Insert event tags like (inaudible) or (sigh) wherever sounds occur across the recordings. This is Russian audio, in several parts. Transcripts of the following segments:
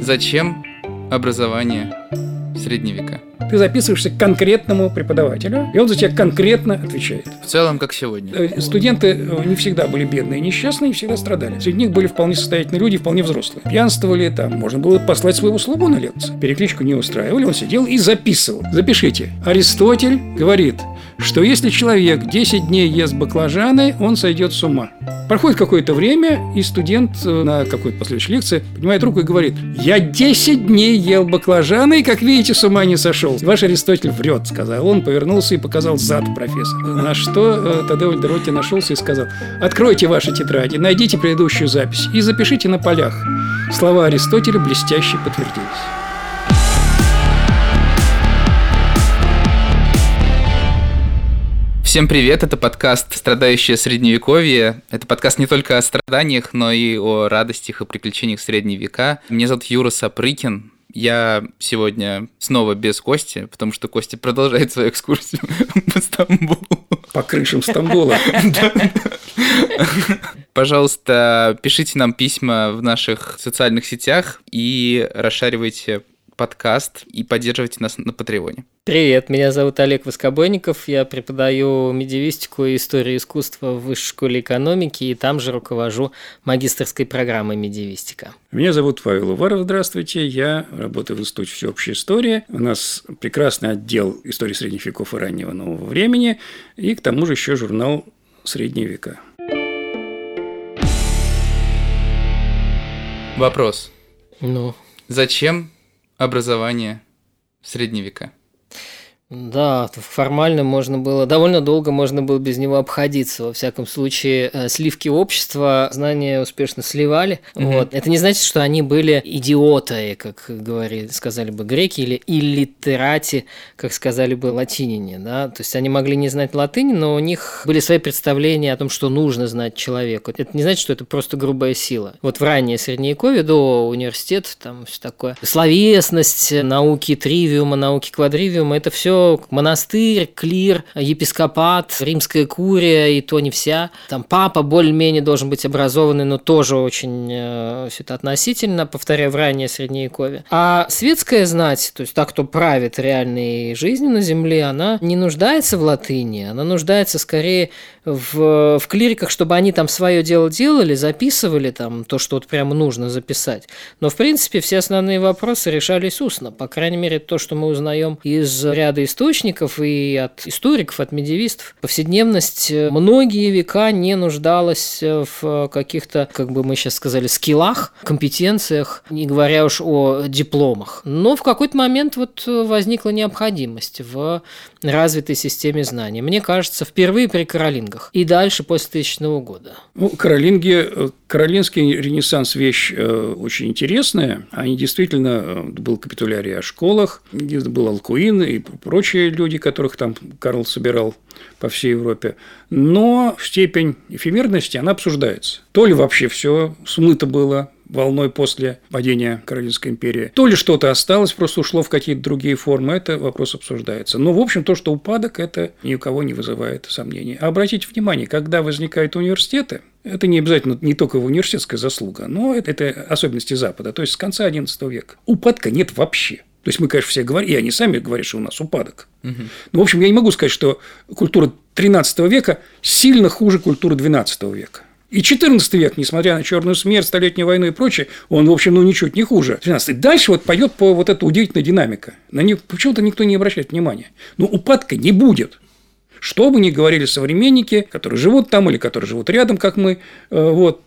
Зачем образование в средние века? Ты записываешься к конкретному преподавателю, и он за тебя конкретно отвечает. В целом, как сегодня. Э, Студенты э, не всегда были бедные и несчастные, не всегда страдали. Среди них были вполне состоятельные люди, вполне взрослые. Пьянствовали там, можно было послать своего слугу на лекцию. Перекличку не устраивали, он сидел и записывал. Запишите. Аристотель говорит, что если человек 10 дней ест баклажаны, он сойдет с ума. Проходит какое-то время, и студент э, на какой-то последующей лекции поднимает руку и говорит, я 10 дней ел баклажаны, и, как видите, с ума не сошел. Ваш Аристотель врет, сказал он, повернулся и показал зад профессора. На что э, Тадео Альдероти нашелся и сказал, откройте ваши тетради, найдите предыдущую запись и запишите на полях. Слова Аристотеля блестяще подтвердились. Всем привет, это подкаст «Страдающее Средневековье». Это подкаст не только о страданиях, но и о радостях и приключениях Средние века. Меня зовут Юра Сапрыкин. Я сегодня снова без Кости, потому что Костя продолжает свою экскурсию (laughs) по Стамбулу. По крышам Стамбула. (laughs) Пожалуйста, пишите нам письма в наших социальных сетях и расшаривайте подкаст и поддерживайте нас на Патреоне. Привет, меня зовут Олег Воскобойников, я преподаю медиевистику и историю искусства в Высшей школе экономики и там же руковожу магистрской программой медиевистика. Меня зовут Павел Уваров, здравствуйте, я работаю в Институте всеобщей истории. У нас прекрасный отдел истории средних веков и раннего нового времени, и к тому же еще журнал «Средние века». Вопрос. Ну, Зачем образование в средние? Да, формально можно было, довольно долго можно было без него обходиться. Во всяком случае, э, сливки общества знания успешно сливали. Мгм. Вот. Это не значит, что они были идиоты, как говорили, сказали бы греки, или иллитерати, как сказали бы латинине. Да? То есть они могли не знать латыни, но у них были свои представления о том, что нужно знать человеку. Это не значит, что это просто грубая сила. Вот в раннее средневековье, до университета, там все такое. Словесность, науки тривиума, науки квадривиума, это все монастырь, клир, епископат, римская курия, и то не вся. Там папа более-менее должен быть образованный, но тоже очень э, все это относительно, повторяю, в раннее средневековье. А светская знать, то есть та, кто правит реальной жизнью на земле, она не нуждается в латыни, она нуждается скорее в, в клириках, чтобы они там свое дело делали, записывали там то, что вот прямо нужно записать. Но, в принципе, все основные вопросы решались устно. По крайней мере, то, что мы узнаем из ряда источников и от историков, от медиевистов. Повседневность э, многие века не нуждалась э, в каких-то, как бы мы сейчас сказали, скиллах, компетенциях, не говоря уж о дипломах. Но в какой-то момент вот э, возникла необходимость в развитой системе знаний. Мне кажется, впервые при Каролингах и дальше после тысячного года. Ну, каролинги, э, каролинский ренессанс – вещь э, очень интересная. Они действительно, э, был капитулярий о школах, был Алкуин и прочие люди, которых там Карл собирал по всей Европе. Но степень эфемерности, она обсуждается. То ли вообще все смыто было волной после падения Каролинской империи. То ли что-то осталось, просто ушло в какие-то другие формы, это вопрос обсуждается. Но, в общем, то, что упадок, это ни у кого не вызывает сомнений. А обратите внимание, когда возникают университеты, это не обязательно не только университетская заслуга, но это, это особенности Запада, то есть с конца XI века. Упадка нет вообще. То есть мы, конечно, все говорим, и они сами говорят, что у нас упадок. Мгм. Но, в общем, я не могу сказать, что культура XIII века сильно хуже культуры XII века. И XIV век, несмотря на черную смерть, столетнюю войну и прочее, он, в общем, ну ничуть не хуже. 13 Дальше вот пойдет по вот эта удивительная динамика. На нее почему-то никто не обращает внимания. Но упадка не будет. Что бы ни говорили современники, которые живут там или которые живут рядом, как мы, э, вот,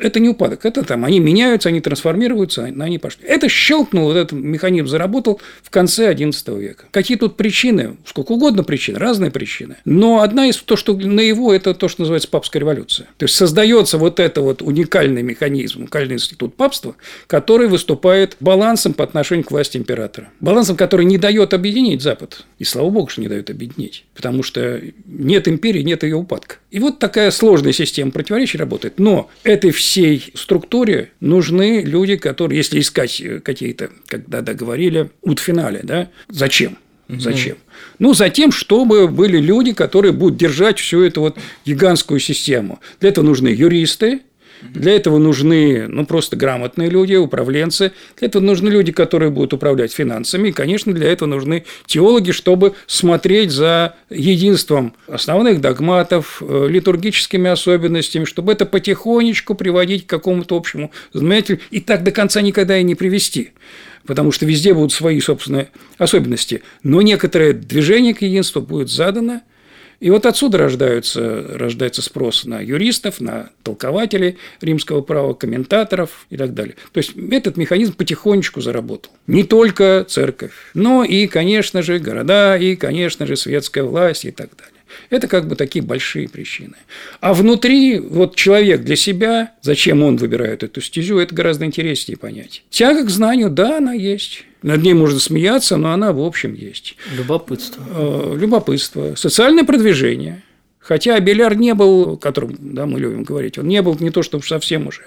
это не упадок, это там, они меняются, они трансформируются, они пошли. Это щелкнул, вот этот механизм заработал в конце XI века. Какие тут причины? Сколько угодно причин, разные причины. Но одна из, то, что на его, это то, что называется папская революция. То есть, создается вот это вот уникальный механизм, уникальный институт папства, который выступает балансом по отношению к власти императора. Балансом, который не дает объединить Запад. И слава богу, что не дает объединить. Потому что нет империи, нет ее упадка. И вот такая сложная система противоречий работает. Но этой всей структуре нужны люди, которые, если искать э, какие-то, когда договорили, финале, да, зачем? Зачем? Ну, затем, чтобы были люди, которые будут держать всю эту вот гигантскую систему. Для этого нужны юристы, Для этого нужны, ну, просто грамотные люди, управленцы. Для этого нужны люди, которые будут управлять финансами. И, конечно, для этого нужны теологи, чтобы смотреть за единством основных догматов, э, литургическими особенностями, чтобы это потихонечку приводить к какому-то общему знаменателю и так до конца никогда и не привести потому что везде будут свои собственные особенности. Но некоторое движение к единству будет задано – и вот отсюда рождаются, рождается спрос на юристов, на толкователей римского права, комментаторов и так далее. То есть этот механизм потихонечку заработал. Не только церковь, но и, конечно же, города, и, конечно же, светская власть и так далее. Это как бы такие большие причины. А внутри вот человек для себя, зачем он выбирает эту стезю, это гораздо интереснее понять. Тяга к знанию, да, она есть. Над ней можно смеяться, но она в общем есть. Любопытство. Э, любопытство. Социальное продвижение. Хотя Абеляр не был, которым да, мы любим говорить, он не был не то, чтобы совсем уже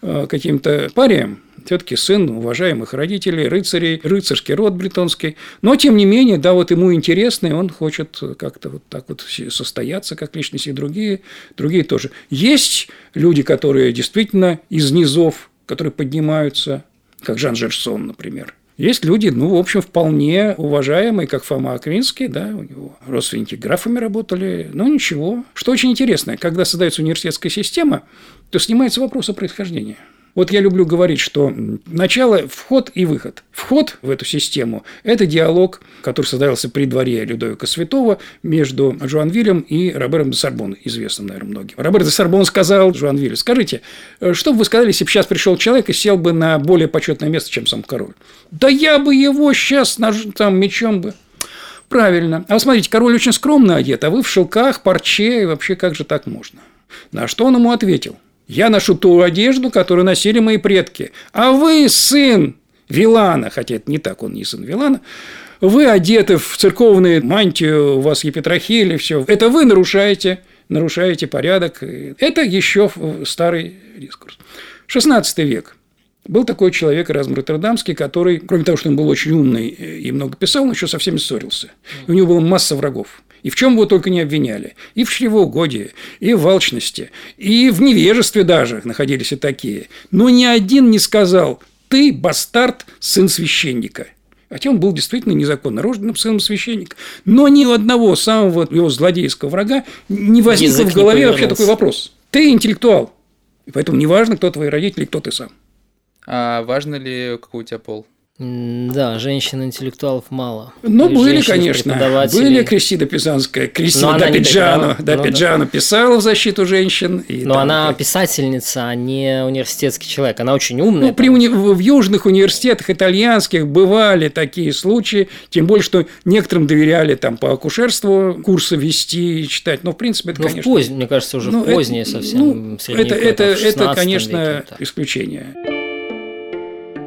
э, каким-то парием, все-таки сын уважаемых родителей, рыцарей, рыцарский род бритонский. Но, тем не менее, да, вот ему интересно, и он хочет как-то вот так вот состояться, как личность, и другие, другие тоже. Есть люди, которые действительно из низов, которые поднимаются, как Жан Жерсон, например – есть люди, ну, в общем, вполне уважаемые, как Фома Аквинский, да, у него родственники графами работали, но ничего. Что очень интересно, когда создается университетская система, то снимается вопрос о происхождении. Вот я люблю говорить, что начало – вход и выход. Вход в эту систему – это диалог, который создавался при дворе Людовика Святого между Жуанвилем и Робером де Сорбон, известным, наверное, многим. Робер де Сорбон сказал Жуанвилю, скажите, что бы вы сказали, если бы сейчас пришел человек и сел бы на более почетное место, чем сам король? Да я бы его сейчас там мечом бы Правильно. А вы смотрите, король очень скромно одет, а вы в шелках, парче, и вообще как же так можно? На что он ему ответил? Я ношу ту одежду, которую носили мои предки. А вы сын Вилана, хотя это не так, он не сын Вилана, вы одеты в церковную мантию, у вас епитрахили, все. Это вы нарушаете, нарушаете порядок. Это еще старый дискурс. 16 век. Был такой человек Эразм Роттердамский, который, кроме того, что он был очень умный и много писал, он еще со всеми ссорился. И у него была масса врагов. И в чем его только не обвиняли. И в чревоугодии, и в алчности, и в невежестве даже находились и такие. Но ни один не сказал «ты, бастард, сын священника». Хотя он был действительно незаконно рожденным сыном священника. Но ни у одного самого его злодейского врага не возникло Язык в голове вообще такой вопрос. Ты интеллектуал. И поэтому неважно, кто твои родители, кто ты сам. А важно ли, какой у тебя пол? Да, женщин-интеллектуалов мало. Ну, были, конечно. Были Кристина Пизанская, Кристина Дапиджану. Дапиджану писала в защиту женщин. И Но она так. писательница, а не университетский человек. Она очень умная. Ну, при уни... в южных университетах итальянских бывали такие случаи, тем более, что некоторым доверяли там по акушерству курсы вести и читать. Но, в принципе, это, ну, конечно... В поз... Мне кажется, уже ну, позднее это, совсем. Ну, это, это, это, конечно, веке, исключение.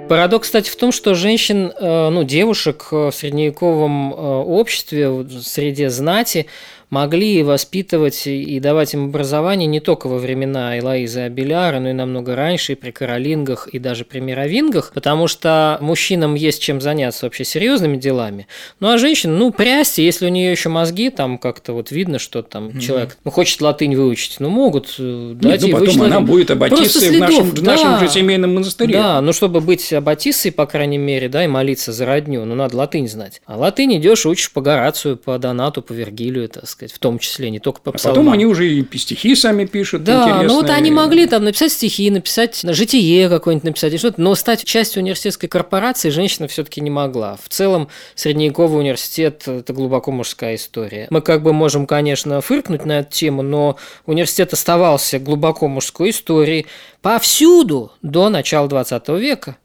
Парадокс, кстати, в том, что женщин, э, ну, девушек в средневековом э, обществе, в среде знати, могли воспитывать и давать им образование не только во времена Элоизы Абеляра, но и намного раньше, и при Каролингах, и даже при Мировингах, потому что мужчинам есть чем заняться вообще серьезными делами. Ну а женщина, ну, прясти, если у нее еще мозги, там как-то вот видно, что там mm-hmm. человек ну, хочет латынь выучить, ну, могут э, дать Нет, ну, потом она будет аббатиссой в нашем, в нашем же семейном монастыре. Да, ну, чтобы быть аббатиссой, по крайней мере, да, и молиться за родню, ну, надо латынь знать. А латынь идешь, учишь по Горацию, по Донату, по Вергилию, так сказать, в том числе, не только по псалмам. А потом они уже и стихи сами пишут. Да, ну вот они могли там написать стихи, написать житие какое-нибудь написать, что-то, но стать частью университетской корпорации женщина все-таки не могла. В целом, средневековый университет – это глубоко мужская история. Мы как бы можем, конечно, фыркнуть на эту тему, но университет оставался глубоко мужской историей повсюду до начала 20 века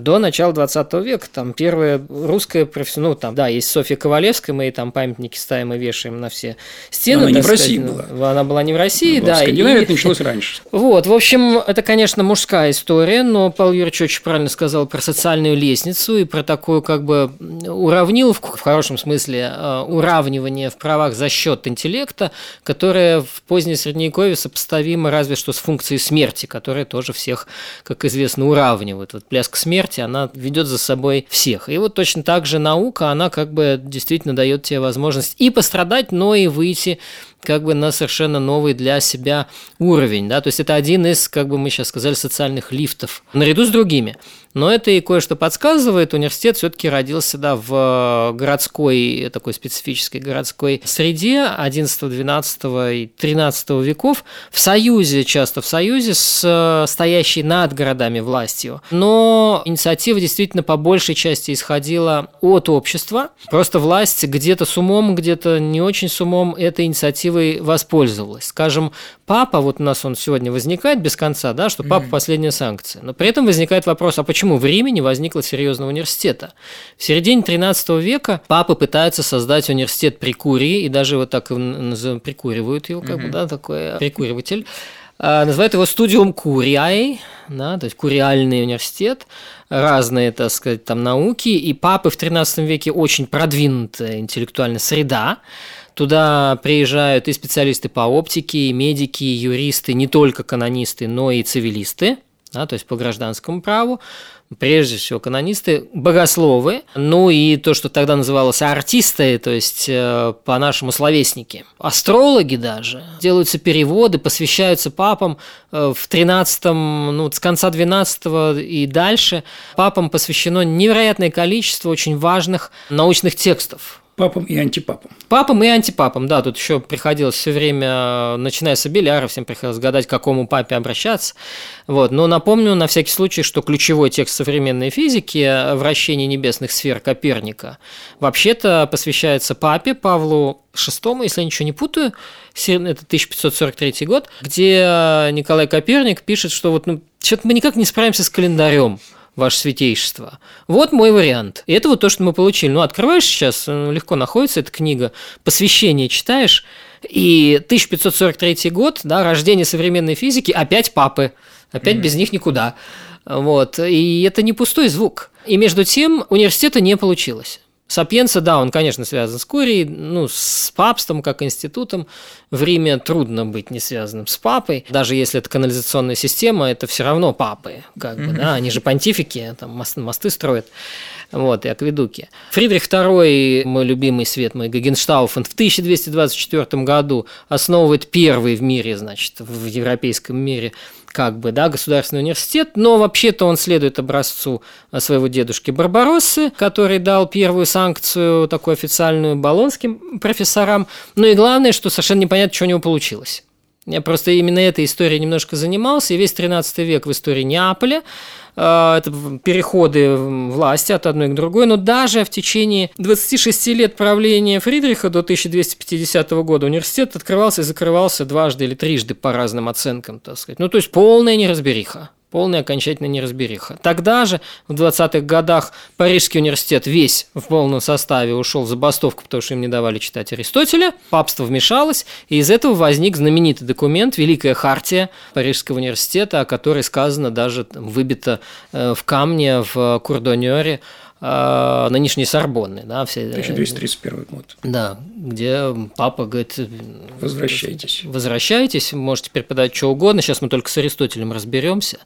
до начала 20 века. Там первая русская профессиональная, ну там, да, есть Софья Ковалевская, мы ей там памятники ставим и вешаем на все стены. она не в России была. Она была не в России, да. В Скандинавии и... это началось раньше. (laughs) Вот, в общем, это, конечно, мужская история, но Павел Юрьевич очень правильно сказал про социальную лестницу и про такую как бы уравниловку, в хорошем смысле, э, уравнивание в правах за счет интеллекта, которое в поздней Средневековье сопоставимо разве что с функцией смерти, которая тоже всех, как известно, уравнивает. Вот пляск смерти смерти, она ведет за собой всех. И вот точно так же наука, она как бы действительно дает тебе возможность и пострадать, но и выйти как бы на совершенно новый для себя уровень. Да? То есть это один из, как бы мы сейчас сказали, социальных лифтов, наряду с другими. Но это и кое-что подсказывает. Университет все-таки родился да, в городской, такой специфической городской среде 11, 12 и 13 веков, в союзе, часто в союзе с стоящей над городами властью. Но инициатива действительно по большей части исходила от общества. Просто власть где-то с умом, где-то не очень с умом этой инициативой воспользовалась. Скажем, папа, вот у нас он сегодня возникает без конца, да, что папа последняя санкция. Но при этом возникает вопрос, а почему в Риме не возникло серьезного университета? В середине 13 века папы пытаются создать университет при Курии, и даже вот так прикуривают его, как бы, да, такой прикуриватель. А, называют его студиум Куриаи, да, то есть куриальный университет, разные, так сказать, там науки, и папы в 13 веке очень продвинутая интеллектуальная среда, Туда приезжают и специалисты по оптике, и медики, и юристы, не только канонисты, но и цивилисты, да, то есть по гражданскому праву. Прежде всего, канонисты, богословы, ну и то, что тогда называлось артисты, то есть э, по-нашему словесники. Астрологи даже. Делаются переводы, посвящаются папам э, в 13-м, ну, с конца 12 и дальше. Папам посвящено невероятное количество очень важных научных текстов Папам и антипапам. Папам и антипапам, да, тут еще приходилось все время, начиная с Абеляра, всем приходилось гадать, к какому папе обращаться. Вот. Но напомню на всякий случай, что ключевой текст современной физики «Вращение небесных сфер Коперника» вообще-то посвящается папе Павлу VI, если я ничего не путаю, это 1543 год, где Николай Коперник пишет, что вот ну, что-то мы никак не справимся с календарем ваше святейшество. Вот мой вариант. И это вот то, что мы получили. Ну, открываешь сейчас, э, легко находится эта книга, посвящение читаешь, и 1543 год, да, рождение современной физики, опять папы, опять mm-hmm. без них никуда. Вот. И это не пустой звук. И между тем университета не получилось. Сапьенса, да, он, конечно, связан с Курией, ну, с папством как институтом. В Риме трудно быть не связанным с папой. Даже если это канализационная система, это все равно папы, как бы, да, они же понтифики, там мосты, мосты строят вот, и акведуки. Фридрих II, мой любимый свет, мой Гагенштауфен, в 1224 году основывает первый в мире, значит, в европейском мире как бы, да, государственный университет, но вообще-то он следует образцу своего дедушки Барбароссы, который дал первую санкцию, такую официальную, болонским профессорам. Ну и главное, что совершенно непонятно, что у него получилось. Я просто именно этой историей немножко занимался, и весь 13 век в истории Неаполя это переходы власти от одной к другой, но даже в течение 26 лет правления Фридриха до 1250 года университет открывался и закрывался дважды или трижды по разным оценкам, так сказать. Ну, то есть полная неразбериха полная окончательная неразбериха. Тогда же, в 20-х годах, Парижский университет весь в полном составе ушел в забастовку, потому что им не давали читать Аристотеля. Папство вмешалось, и из этого возник знаменитый документ «Великая хартия Парижского университета», о которой сказано даже выбито э, в камне в Курдонере э, нынешней Сорбонны. Да, все, 1231 год. Да, где папа говорит... Возвращайтесь. Возвращайтесь, можете преподать что угодно. Сейчас мы только с Аристотелем разберемся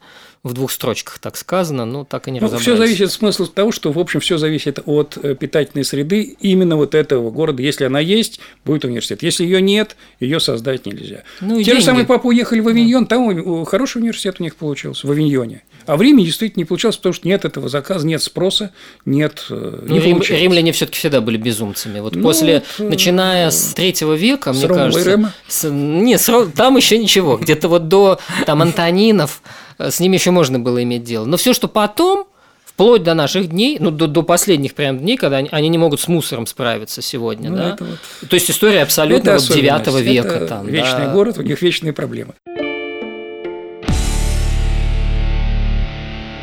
в двух строчках так сказано, но так и не ну, разобрались. Все зависит смысл того, что, в общем, все зависит от э, питательной среды именно вот этого города. Если она есть, будет университет. Если ее нет, ее создать нельзя. Ну, Те деньги. же самые папы уехали в Авиньон, там хороший университет у них получился, в Авиньоне. А в Риме действительно не получалось, потому что нет этого заказа, нет спроса, нет. Э, не Рим, римляне все-таки всегда были безумцами. Вот ну, после, вот, начиная с третьего века, мне кажется. Рема? С, не, с, там еще ничего. Где-то вот до там Антонинов Э, с ними еще можно было иметь дело. Но все, что потом, вплоть до наших дней, ну, до, до последних прям дней, когда они, они не могут с мусором справиться сегодня, ну, да? Вот... То есть история абсолютно вот 9 века. Это там, вечный да. город, у них вечные проблемы.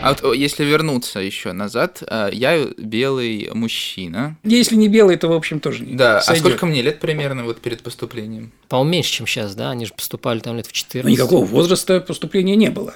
А вот если вернуться еще назад, э, я белый мужчина. Если не белый, то, в общем, тоже не Да, сойдет. а сколько мне лет примерно вот перед поступлением? По-моему, меньше, чем сейчас, да? Они же поступали там лет в 14. Но никакого возраста поступления не было.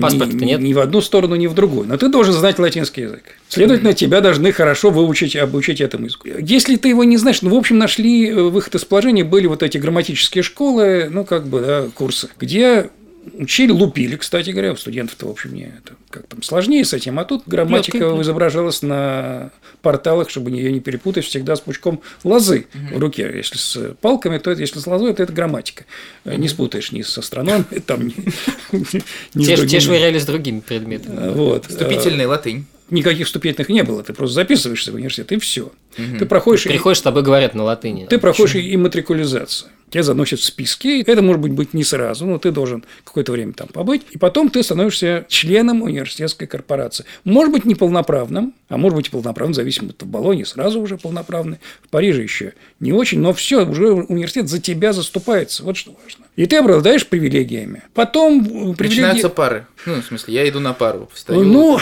Паспорта ни, нет. Ни в одну сторону, ни в другую. Но ты должен знать латинский язык. Следовательно, тебя должны хорошо выучить, обучить этому языку. Если ты его не знаешь, ну, в общем, нашли э, выход из положения, были вот эти грамматические школы, ну, как бы, да, курсы, где учили, лупили, кстати говоря, у студентов-то, в общем, не это как там сложнее с этим, а тут грамматика Лёгкий. изображалась на порталах, чтобы ее не перепутать, всегда с пучком лозы угу. в руке. Если с палками, то это, если с лозой, то это грамматика. Угу. Не спутаешь ни с астрономией, (laughs) там, ни, (laughs) те. Те швыряли с другими предметами. Вот. Вступительная латынь никаких вступительных не было. Ты просто записываешься в университет, и все. Угу. Ты проходишь. Ты приходишь, с тобой говорят на латыни. Ты проходишь и матрикулизацию тебя заносят в списки. Это может быть, быть не сразу, но ты должен какое-то время там побыть. И потом ты становишься членом университетской корпорации. Может быть, не полноправным, а может быть, и полноправным, зависимо от в Болоне сразу уже полноправный, в Париже еще не очень, но все, уже университет за тебя заступается. Вот что важно. И ты обладаешь привилегиями. Потом привилегии... Начинаются пары. Ну, в смысле, я иду на пару. Встаю. Ну,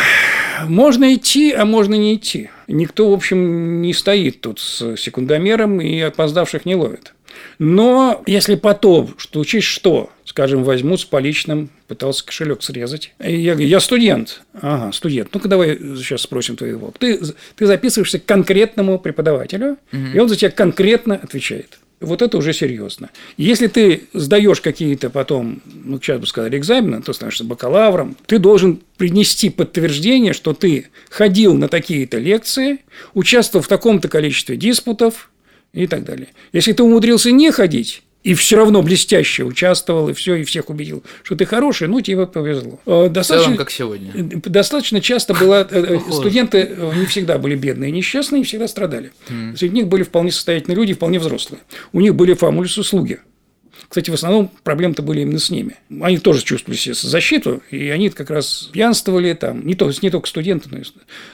можно идти, а можно не идти. Никто, в общем, не стоит тут с секундомером и опоздавших не ловит. Но если потом, что учишь что, скажем, возьмут с поличным, пытался кошелек срезать. И я говорю, я студент. Ага, студент. Ну-ка давай сейчас спросим твоего. Ты, ты записываешься к конкретному преподавателю, угу. и он за тебя конкретно отвечает. Вот это уже серьезно. Если ты сдаешь какие-то потом, ну, сейчас бы сказали, экзамены, то становишься бакалавром, ты должен принести подтверждение, что ты ходил на такие-то лекции, участвовал в таком-то количестве диспутов, и так далее. Если ты умудрился не ходить, и все равно блестяще участвовал, и все, и всех убедил, что ты хороший, ну, тебе повезло. Достаточно, В целом, как сегодня. Достаточно часто было... Э, э, студенты э, не всегда были бедные и несчастные, не всегда страдали. Среди них были вполне состоятельные люди, вполне взрослые. У них были фамулис услуги. Кстати, в основном проблемы-то были именно с ними. Они тоже чувствовали себе защиту, и они как раз пьянствовали там, не, то, не только студенты, но,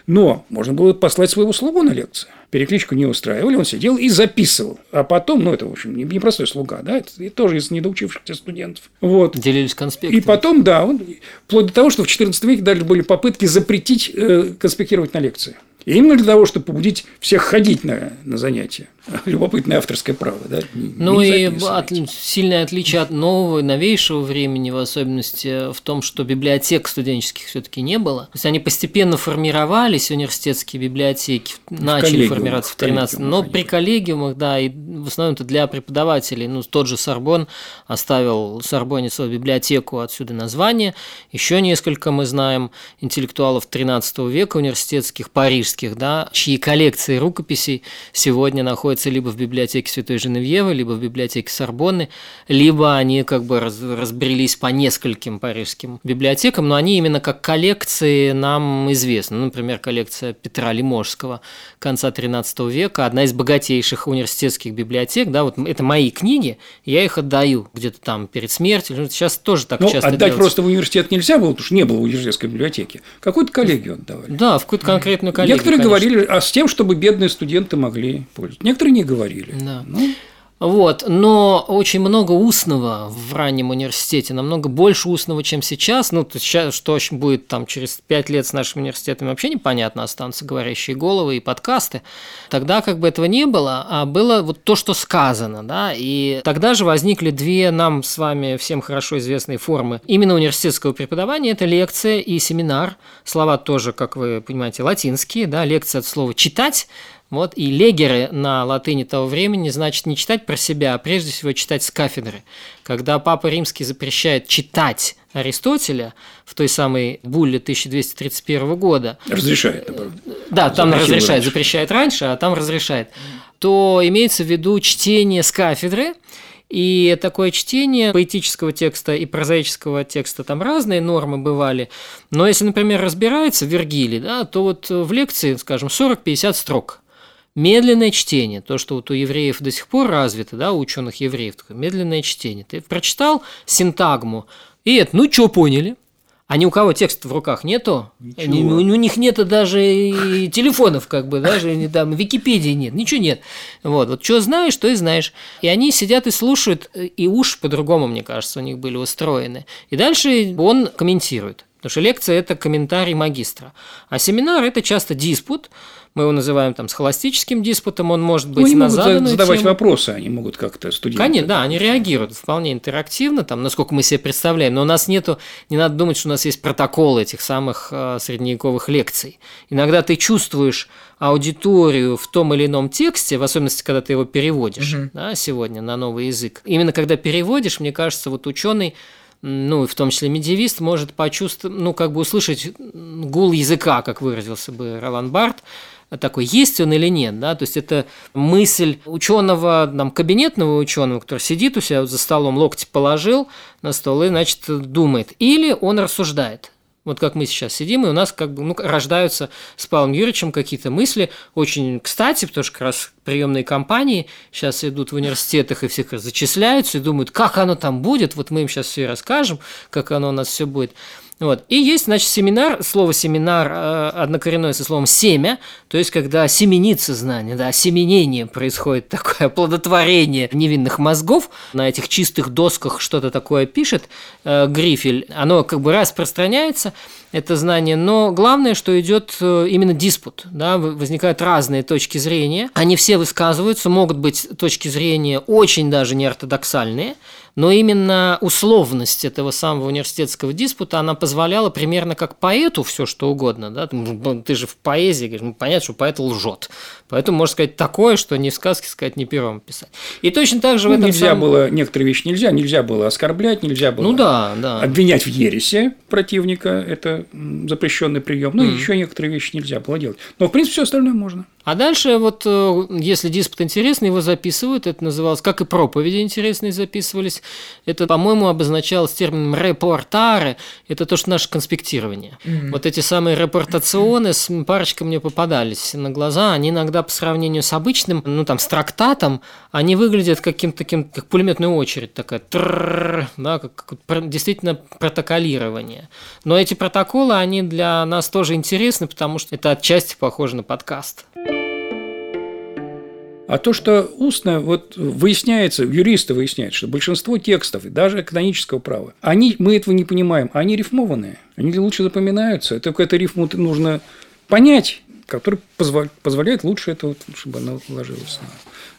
но можно было послать своего слугу на лекцию перекличку не устраивали, он сидел и записывал. А потом, ну, это, в общем, непростой слуга, да, это тоже из недоучившихся студентов. Вот. Делились конспектами. И потом, да, он, вплоть до того, что в XIV веке даже были попытки запретить э, конспектировать на лекции. И именно для того, чтобы побудить всех ходить на, на занятия. Любопытное авторское право, да? Ну и от, сильное отличие от нового, новейшего времени, в особенности в том, что библиотек студенческих все-таки не было. То есть они постепенно формировались, университетские библиотеки в начали формироваться в 13 но при коллегиумах, да, и в основном это для преподавателей. Ну, тот же Сорбон оставил Сорбоне свою библиотеку, отсюда название. Еще несколько мы знаем интеллектуалов 13 века университетских, Париж парижских, да, чьи коллекции рукописей сегодня находятся либо в библиотеке Святой Женевьевы, либо в библиотеке Сорбонны, либо они как бы раз, разбрелись по нескольким парижским библиотекам, но они именно как коллекции нам известны. Ну, например, коллекция Петра Лиможского конца XIII века, одна из богатейших университетских библиотек, да, вот это мои книги, я их отдаю где-то там перед смертью, ну, сейчас тоже так ну, часто отдать делается. просто в университет нельзя было, потому что не было университетской библиотеки. Какую-то коллегию отдавали. Да, в какую-то конкретную коллегию. Некоторые конечно. говорили, а с тем, чтобы бедные студенты могли пользоваться. Некоторые не говорили. Да. Ну, вот, но очень много устного в раннем университете, намного больше устного, чем сейчас. Ну, то сейчас, что будет там через пять лет с нашим университетом, вообще непонятно, останутся говорящие головы и подкасты. Тогда как бы этого не было, а было вот то, что сказано, да, и тогда же возникли две нам с вами всем хорошо известные формы именно университетского преподавания, это лекция и семинар. Слова тоже, как вы понимаете, латинские, да, лекция от слова «читать», вот, и легеры на латыни того времени значит не читать про себя, а прежде всего читать с кафедры. Когда Папа Римский запрещает читать Аристотеля в той самой булле 1231 года. Разрешает. Да, там разрешает, раньше. запрещает раньше, а там разрешает. То имеется в виду чтение с кафедры, и такое чтение поэтического текста и прозаического текста там разные нормы бывали. Но если, например, разбирается в Вергилии, да, то вот в лекции, скажем, 40-50 строк. Медленное чтение, то, что вот у евреев до сих пор развито, да, у ученых евреев, такое медленное чтение. Ты прочитал синтагму, и это, ну, что поняли? А ни у кого текста в руках нету, Они, у, у них нет даже и телефонов, как бы, даже не там Википедии нет, ничего нет. Вот, вот что знаешь, то и знаешь. И они сидят и слушают, и уж по-другому, мне кажется, у них были устроены. И дальше он комментирует. Потому что лекция – это комментарий магистра. А семинар – это часто диспут, мы его называем там схоластическим диспутом, он может быть ну, они на могут заданную задавать тему. вопросы, они могут как-то студенты. Конечно, да, они реагируют вполне интерактивно, там, насколько мы себе представляем, но у нас нету, не надо думать, что у нас есть протокол этих самых э, средневековых лекций. Иногда ты чувствуешь аудиторию в том или ином тексте, в особенности, когда ты его переводишь, угу. да, сегодня на новый язык. Именно когда переводишь, мне кажется, вот ученый ну, в том числе медиевист, может почувствовать, ну, как бы услышать гул языка, как выразился бы Ролан Барт, такой, есть он или нет, да, то есть это мысль ученого, там, кабинетного ученого, который сидит у себя за столом, локти положил на стол и, значит, думает, или он рассуждает. Вот как мы сейчас сидим, и у нас как бы ну, рождаются с Павлом Юрьевичем какие-то мысли, очень кстати, потому что как раз приемные компании сейчас идут в университетах и всех зачисляются и думают, как оно там будет, вот мы им сейчас все расскажем, как оно у нас все будет. Вот. И есть, значит, семинар, слово семинар э, однокоренное со словом семя, то есть когда семенится знание, да, семенение происходит такое (laughs) оплодотворение невинных мозгов, на этих чистых досках что-то такое пишет э, Грифель, оно как бы распространяется, это знание, но главное, что идет э, именно диспут, да, возникают разные точки зрения, они все высказываются, могут быть точки зрения очень даже неортодоксальные, но именно условность этого самого университетского диспута, она позволяла примерно как поэту все что угодно, да, ты же в поэзии, говоришь, ну, понятно, что поэт лжет, поэтому можно сказать такое, что ни в сказке сказать, ни пером писать. И точно так же ну, в этом нельзя самом... было, некоторые вещи нельзя, нельзя было оскорблять, нельзя было ну, да, да. обвинять в ересе противника, это запрещенный прием, ну, mm. еще некоторые вещи нельзя было делать. Но, в принципе, все остальное можно. А дальше вот, э, если диспут интересный, его записывают, это называлось, как и проповеди интересные записывались, это, по-моему, обозначалось термином репортары, это то, что наше конспектирование. Mm-hmm. Вот эти самые репортационы, с парочкой мне попадались на глаза, они иногда по сравнению с обычным, ну там, с трактатом, они выглядят каким-то таким, как пулеметная очередь такая, трррр, да, как, как действительно протоколирование. Но эти протоколы, они для нас тоже интересны, потому что это отчасти похоже на подкаст. А то, что устно вот выясняется, юристы выясняют, что большинство текстов, даже канонического права, они, мы этого не понимаем, они рифмованные, они лучше запоминаются. Только эту рифму нужно понять, который позволяет лучше это, вот, чтобы она ложилась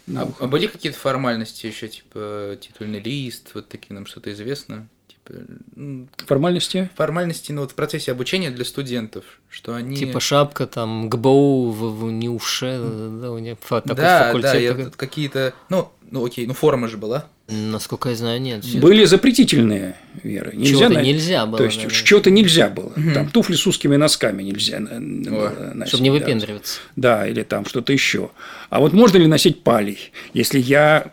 на, на а, а были какие-то формальности еще, типа титульный лист, вот такие нам что-то известно? Формальности? Формальности, ну вот в процессе обучения для студентов, что они... Типа шапка там ГБУ в, в Неуше, да, у них такой да, факультет. Да, какие-то, ну, ну окей, ну форма же была. Насколько я знаю, нет. Были запретительные веры. Нельзя Чего-то на... нельзя было. То есть, что-то нельзя было. Угу. Там туфли с узкими носками нельзя носить. Чтобы не выпендриваться. Да. да, или там что-то еще. А вот можно ли носить палей, если я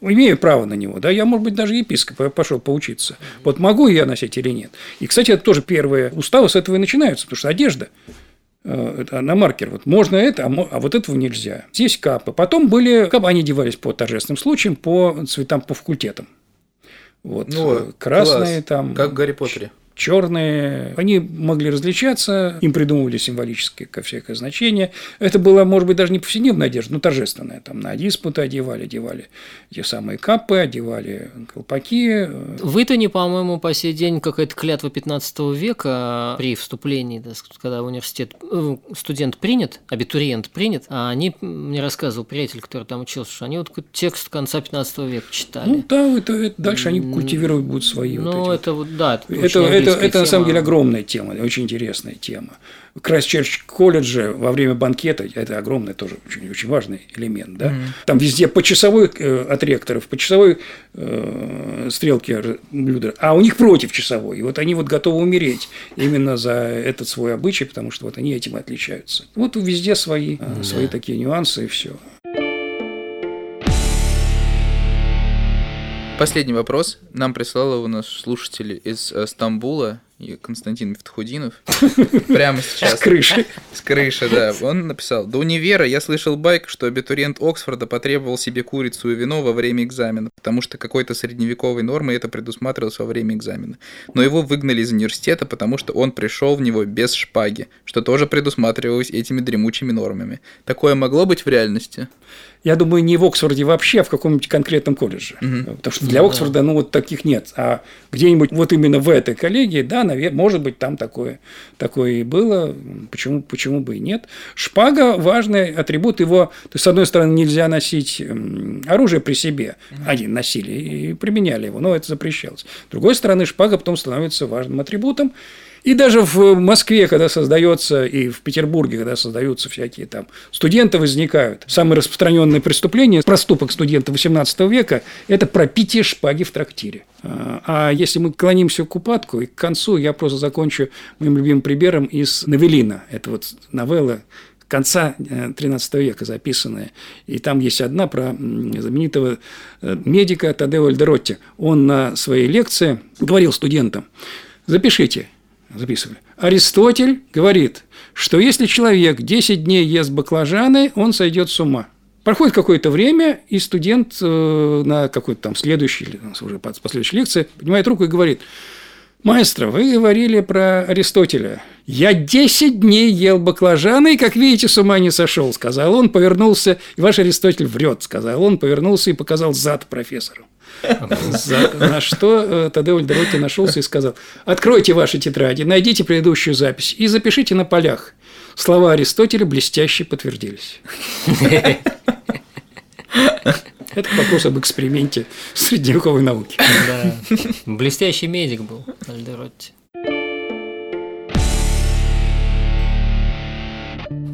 имею право на него, да, я, может быть, даже епископ, пошел поучиться. Вот могу я носить или нет. И, кстати, это тоже первые уставы с этого и начинаются, потому что одежда э, на маркер. Вот можно это, а, а вот этого нельзя. Здесь капы. Потом были капы, они девались по торжественным случаям, по цветам, по факультетам. Вот ну, красные класс. там. Как в Гарри Поттере черные, они могли различаться, им придумывали символическое ко всякое значение. Это было, может быть, даже не повседневная одежда, но торжественная. Там на диспуты одевали, одевали те самые капы, одевали колпаки. В Итоне, по-моему, по сей день какая-то клятва 15 века при вступлении, когда в университет э, студент принят, абитуриент принят, а они, мне рассказывал приятель, который там учился, что они вот текст конца 15 века читали. Ну да, это, это дальше они культивировать будут свои. Ну, вот это вот, да. Это, это, это, это на самом деле огромная тема, очень интересная тема. Крайстчерч колледже во время банкета – это огромный тоже очень, очень важный элемент. Да? Mm-hmm. Там везде по часовой э, от ректоров, по часовой э, стрелке блюда, а у них против часовой. И вот они вот готовы умереть именно за этот свой обычай, потому что вот они этим отличаются. Вот везде свои, mm-hmm. свои такие нюансы и все. Последний вопрос. Нам прислал его наш слушатель из э, Стамбула, Константин Мифтахудинов. (laughs) Прямо сейчас. С крыши. С крыши, да. Он написал. До универа я слышал байк, что абитуриент Оксфорда потребовал себе курицу и вино во время экзамена, потому что какой-то средневековой нормой это предусматривалось во время экзамена. Но его выгнали из университета, потому что он пришел в него без шпаги, что тоже предусматривалось этими дремучими нормами. Такое могло быть в реальности? Я думаю, не в Оксфорде вообще, а в каком-нибудь конкретном колледже. Угу. Потому что для Оксфорда, ну, вот таких нет. А где-нибудь вот именно в этой коллегии, да, наверное, может быть, там такое, такое и было. Почему, почему бы и нет? Шпага – важный атрибут его. То есть, с одной стороны, нельзя носить оружие при себе. Угу. Один носили и применяли его, но это запрещалось. С другой стороны, шпага потом становится важным атрибутом. И даже в Москве, когда создается, и в Петербурге, когда создаются всякие там студенты возникают, самое распространенное преступление, проступок студента XVIII века – это пропитие шпаги в трактире. А, а если мы клонимся к упадку и к концу, я просто закончу моим любимым примером из Новелина. Это вот новелла конца XIII э, века записанная. И там есть одна про знаменитого э, медика Тадео Альдеротти. Он на своей лекции говорил студентам, запишите, записывали. Аристотель говорит, что если человек 10 дней ест баклажаны, он сойдет с ума. Проходит какое-то время, и студент э, на какой-то там следующей, или уже последующей лекции поднимает руку и говорит, «Маэстро, вы говорили про Аристотеля. Я 10 дней ел баклажаны, и, как видите, с ума не сошел», – сказал он, повернулся, и ваш Аристотель врет, – сказал он, повернулся и показал зад профессору. На что э, Тадео Альдеротти нашелся и сказал, откройте ваши тетради, найдите предыдущую запись и запишите на полях. Слова Аристотеля блестяще подтвердились. Это вопрос об эксперименте средневековой науки. Да. Блестящий медик был Альдеротти.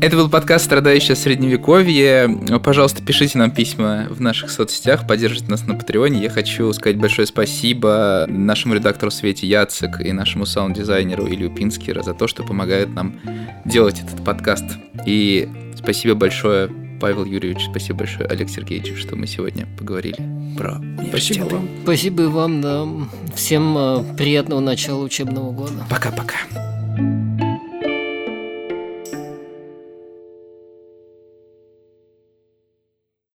Это был подкаст «Страдающее средневековье». Пожалуйста, пишите нам письма в наших соцсетях, поддержите нас на Патреоне. Я хочу сказать большое спасибо нашему редактору Свете Яцек и нашему саунд-дизайнеру Илью Пинскера за то, что помогают нам делать этот подкаст. И спасибо большое Павел Юрьевич, спасибо большое, Олег Сергеевич, что мы сегодня поговорили про университеты. Спасибо вам. Спасибо вам, да. Всем э, приятного начала учебного года. Пока-пока.